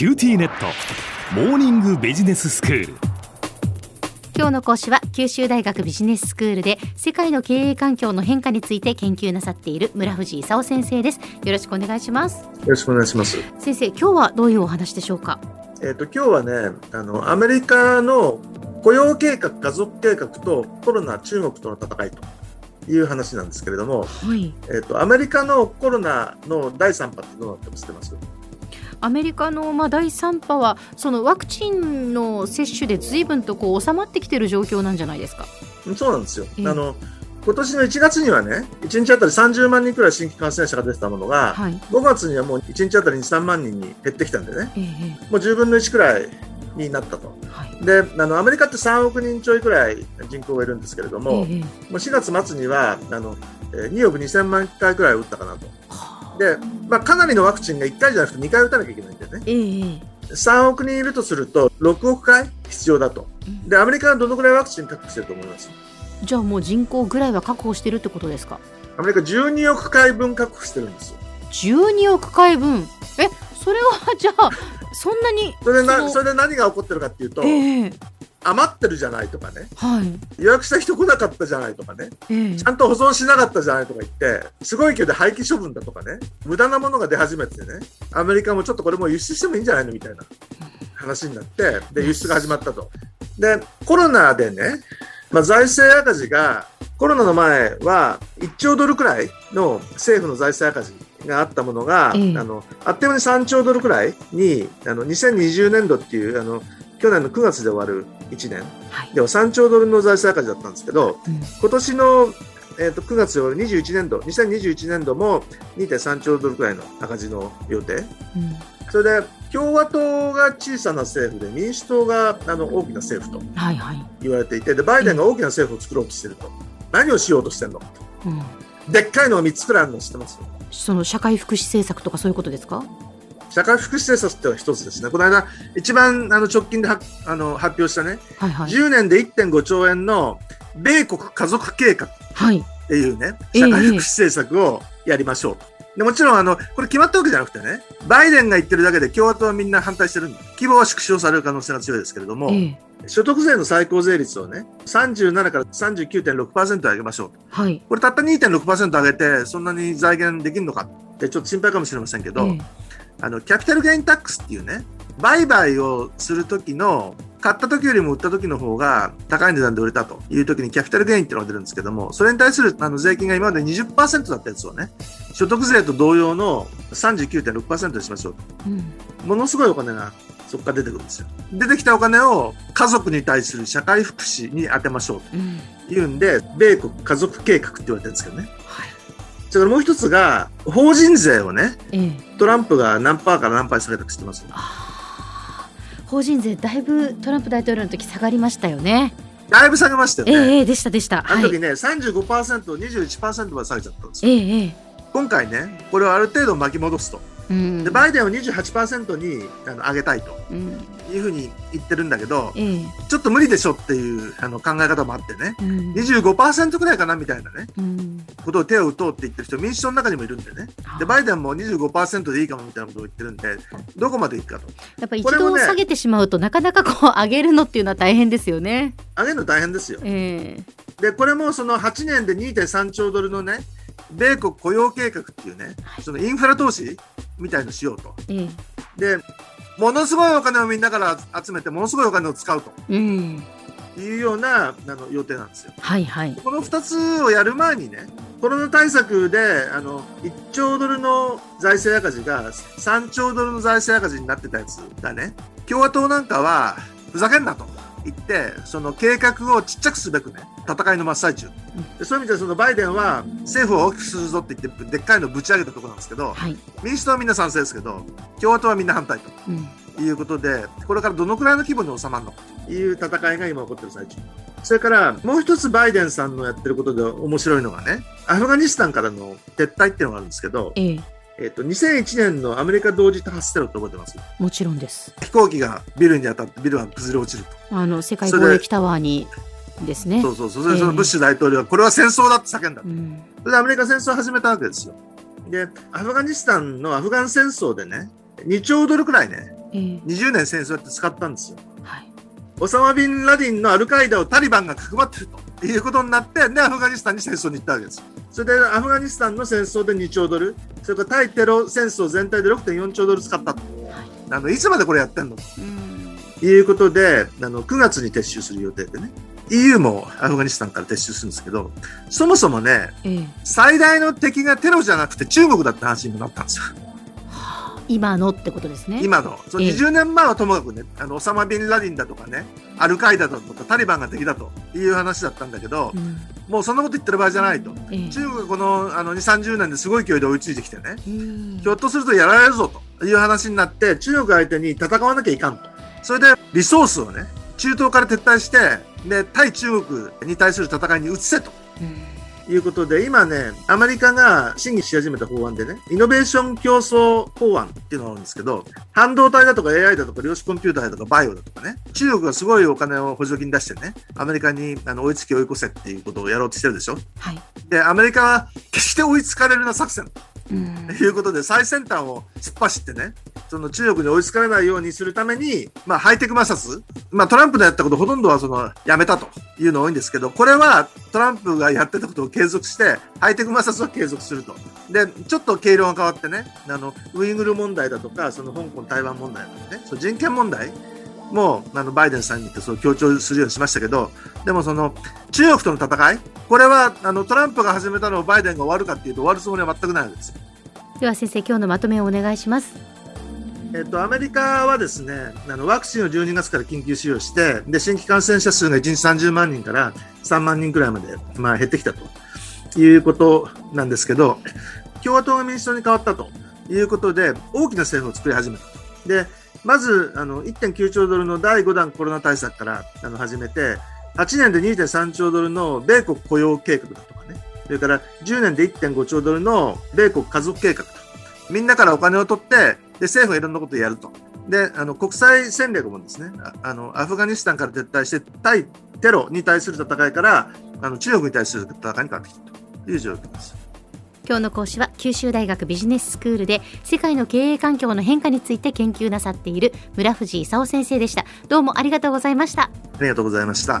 QTnet。モーニングビジネススクール。今日の講師は九州大学ビジネススクールで世界の経営環境の変化について研究なさっている村藤功先生です。よろしくお願いします。よろしくお願いします。先生今日はどういうお話でしょうか？えっ、と今日はねあのアメリカの雇用計画家族計画とコロナ中国との戦いという話なんですけれども、はい、えっ、とアメリカのコロナの第3波ってどうなってます？知ってます？アメリカのまあ第3波はそのワクチンの接種で随分とこう収まってきている状況なんじゃないですか？そうなんですよ、えー、あの今年の1月にはね、1日あたり30万人くらい新規感染者が出てたものが、はい、5月にはもう1日あたりに3万人に減ってきたんでね、えー、もう10分の1くらいになったと、はい、であのアメリカって3億人ちょいくらい人口がいるんですけれども、えー、もう4月末にはあの2億2000万回くらい打ったかなと。で、まあ、かなりのワクチンが1回じゃなくて2回打たなきゃいけないんだよね。えー、3億人いるとすると6億回必要だと。で、アメリカはどのぐらいワクチン確保してると思います？じゃあもう人口ぐらいは確保してるってことですか？アメリカ12億回分確保してるんですよ。12億回分？えそれはじゃあそんなにそれでなそれで何が起こってるかっていうと、えー、余ってるじゃないとかね、はい、予約した人来なかったじゃないとかね、えー、ちゃんと保存しなかったじゃないとか言ってすごい勢いで廃棄処分だとかね。無駄なものが出始めてね。アメリカもちょっとこれも輸出してもいいんじゃないのみたいな話になってで輸出が始まったと。でコロナでね、まあ、財政赤字がコロナの前は1兆ドルくらいの政府の財政赤字があったものが、えあのあっという間に3兆ドルくらいにあの2020年度っていうあの去年の9月で終わる1年、はい、では3兆ドルの財政赤字だったんですけど、うん、今年の、えーと、9月で終わる21年度2021年度も2.3兆ドルくらいの赤字の予定、うん、それで共和党が小さな政府で民主党があの大きな政府と言われていて、でバイデンが大きな政府を作ろうとしていると、何をしようとしてるの、うん、でっかいのを3つくらいあるの知ってます？その社会福祉政策とかそういうことですか？社会福祉政策っては一つですね。この間、一番あの直近ではあの発表したね、はいはい、10年で1.5兆円の米国家族計画っていうね、はい、社会福祉政策をやりましょうと。でもちろん、あの、これ決まったわけじゃなくてね、バイデンが言ってるだけで共和党はみんな反対してるんで、規模は縮小される可能性が強いですけれども、え所得税の最高税率をね、37から39.6%上げましょうと。はい。これたった2.6%上げて、そんなに財源できるのかってちょっと心配かもしれませんけど、えあの、キャピタルゲインタックスっていうね、売買をするときの、買った時よりも売った時の方が高い値段で売れたという時にキャピタルゲインっていうのが出るんですけども、それに対するあの税金が今まで20%だったやつをね、所得税と同様の39.6%にしましょうと、うん。ものすごいお金がそこから出てくるんですよ。出てきたお金を家族に対する社会福祉に充てましょうというんで、うん、米国家族計画って言われてるんですけどね。はい。それからもう一つが、法人税をね、ええ、トランプが何パーから何パー下げたか知ってます？法人税だいぶトランプ大統領の時下がりましたよね。だいぶ下げましたよね。ええでしたでした。あの時ね、はい、35%、21%まで下げちゃったんですよ。ええ今回ね、これをある程度巻き戻すと。でバイデンを28%にあの上げたいというふうに言ってるんだけど、うん、ちょっと無理でしょっていうあの考え方もあってね、うん、25%くらいかなみたいなね、うん、ことを手を打とうって言ってる人民主党の中にもいるんでね。でバイデンも25%でいいかもみたいなことを言ってるんでどこまでいくかと。やっぱり一度下げてしまうと、ね、なかなかこう上げるのっていうのは大変ですよね。上げるの大変ですよ、えー、でこれもその8年で2.3兆ドルのね米国雇用計画っていうね、はい、そのインフラ投資みたいのしようと。えでものすごいお金をみんなから集めてものすごいお金を使うと。うんいうようなあの予定なんですよ。はいはい。この2つをやる前にね、コロナ対策であの1兆ドルの財政赤字が3兆ドルの財政赤字になってたやつがね、共和党なんかはふざけんなと。言って、その計画をちっちゃくすべくね、戦いの真っ最中。でそういう意味でそのバイデンは政府を大きくするぞって言って、でっかいのぶち上げたところなんですけど、はい、民主党はみんな賛成ですけど、共和党はみんな反対と。うん、いうことで、これからどのくらいの規模に収まるのかという戦いが今起こってる最中。それからもう一つバイデンさんのやってることで面白いのがね、アフガニスタンからの撤退っていうのがあるんですけど、えええっと、2001年のアメリカ同時多発テロって覚えてます？もちろんです。飛行機がビルに当たってビルが崩れ落ちると。あの世界貿易タワーにですね。そうそうそれでそのブッシュ大統領はこれは戦争だって叫んだ、うん、それでアメリカ戦争を始めたわけですよ。でアフガニスタンのアフガン戦争でね2兆ドルくらいね20年戦争やって使ったんですよ。はい、オサマ・ビンラディンのアルカイダをタリバンがかくまってるということになって、で、アフガニスタンに戦争に行ったわけです。それで、アフガニスタンの戦争で2兆ドル、それから対テロ戦争全体で6.4兆ドル使ったと。はい、あのいつまでこれやってんの？ということで、あの9月に撤収する予定でね。EU もアフガニスタンから撤収するんですけど、そもそもね、ええ、最大の敵がテロじゃなくて中国だって話にもなったんですよ。今のってことですね。今の。その20年前はともかくね、あの、オサマ・ビンラディンだとかね、アルカイダだとかタリバンが敵だという話だったんだけど、うん、もうそんなこと言ってる場合じゃないと。え中国がこのあの2、30年ですごい勢いで追いついてきてね、ひょっとするとやられるぞという話になって、中国相手に戦わなきゃいかんと。それでリソースをね、中東から撤退して、で、対中国に対する戦いに移せと。いうことで、今ね、アメリカが審議し始めた法案でね、イノベーション競争法案っていうのがあるんですけど、半導体だとか AI だとか量子コンピューターだとかバイオだとかね、中国がすごいお金を補助金出してね、アメリカにあの追いつき追い越せっていうことをやろうとしてるでしょ。はい。で、アメリカは決して追いつかれるな作戦。ということで、最先端を突っ走ってね、その中国に追いつかれないようにするために、まあ、ハイテク摩擦、まあ、トランプのやったことほとんどはその、やめたというの多いんですけど、これはトランプがやってたことを継続して、ハイテク摩擦は継続すると。で、ちょっと経路が変わってね、あの、ウイグル問題だとか、その香港、台湾問題とかね、その人権問題もあのバイデンさんに言ってそう強調するようにしましたけど、でもその中国との戦い、これはあのトランプが始めたのをバイデンが終わるかっていうと終わるつもりは全くないわけです。では先生、今日のまとめをお願いします。えっと、アメリカはですね、あの、ワクチンを12月から緊急使用して、で、新規感染者数が1日30万人から3万人くらいまで、まあ、減ってきたということなんですけど、共和党が民主党に変わったということで、大きな政府を作り始めた。で、まず、あの、1.9兆ドルの第5弾コロナ対策からあの始めて、8年で2.3兆ドルの米国雇用計画だとかね、それから10年で1.5兆ドルの米国家族計画と。みんなからお金を取って、で、政府がいろんなことをやると。で、あの、国際戦略もですね、あの、アフガニスタンから撤退して、対テロに対する戦いから、あの、中国に対する戦いに変わってきたという状況です。今日の講師は九州大学ビジネススクールで世界の経営環境の変化について研究なさっている村藤勲先生でしたどうもありがとうございましたありがとうございました